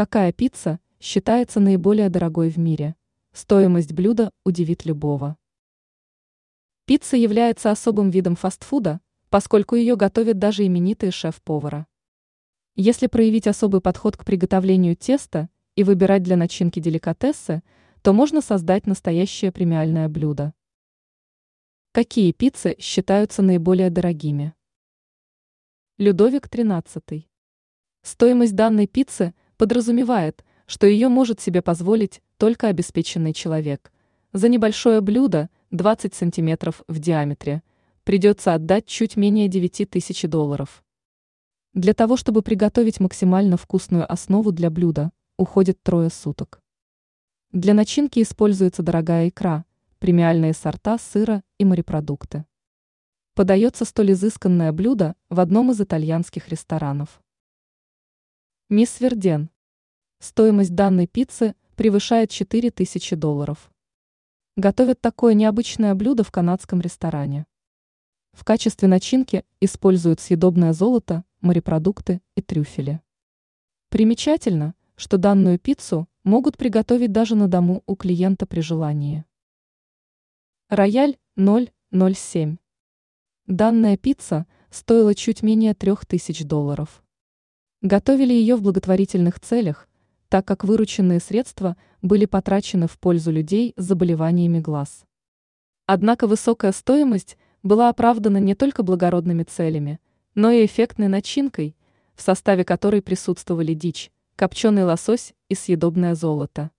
Какая пицца считается наиболее дорогой в мире? Стоимость блюда удивит любого. Пицца является особым видом фастфуда, поскольку ее готовят даже именитые шеф-повара. Если проявить особый подход к приготовлению теста и выбирать для начинки деликатесы, то можно создать настоящее премиальное блюдо. Какие пиццы считаются наиболее дорогими? Людовик XIII. Стоимость данной пиццы подразумевает, что ее может себе позволить только обеспеченный человек. За небольшое блюдо, 20 сантиметров в диаметре, придется отдать чуть менее 9 тысяч долларов. Для того, чтобы приготовить максимально вкусную основу для блюда, уходит трое суток. Для начинки используется дорогая икра, премиальные сорта сыра и морепродукты. Подается столь изысканное блюдо в одном из итальянских ресторанов. Мисс Верден. Стоимость данной пиццы превышает 4000 долларов. Готовят такое необычное блюдо в канадском ресторане. В качестве начинки используют съедобное золото, морепродукты и трюфели. Примечательно, что данную пиццу могут приготовить даже на дому у клиента при желании. Рояль 007. Данная пицца стоила чуть менее 3000 долларов. Готовили ее в благотворительных целях, так как вырученные средства были потрачены в пользу людей с заболеваниями глаз. Однако высокая стоимость была оправдана не только благородными целями, но и эффектной начинкой, в составе которой присутствовали дичь, копченый лосось и съедобное золото.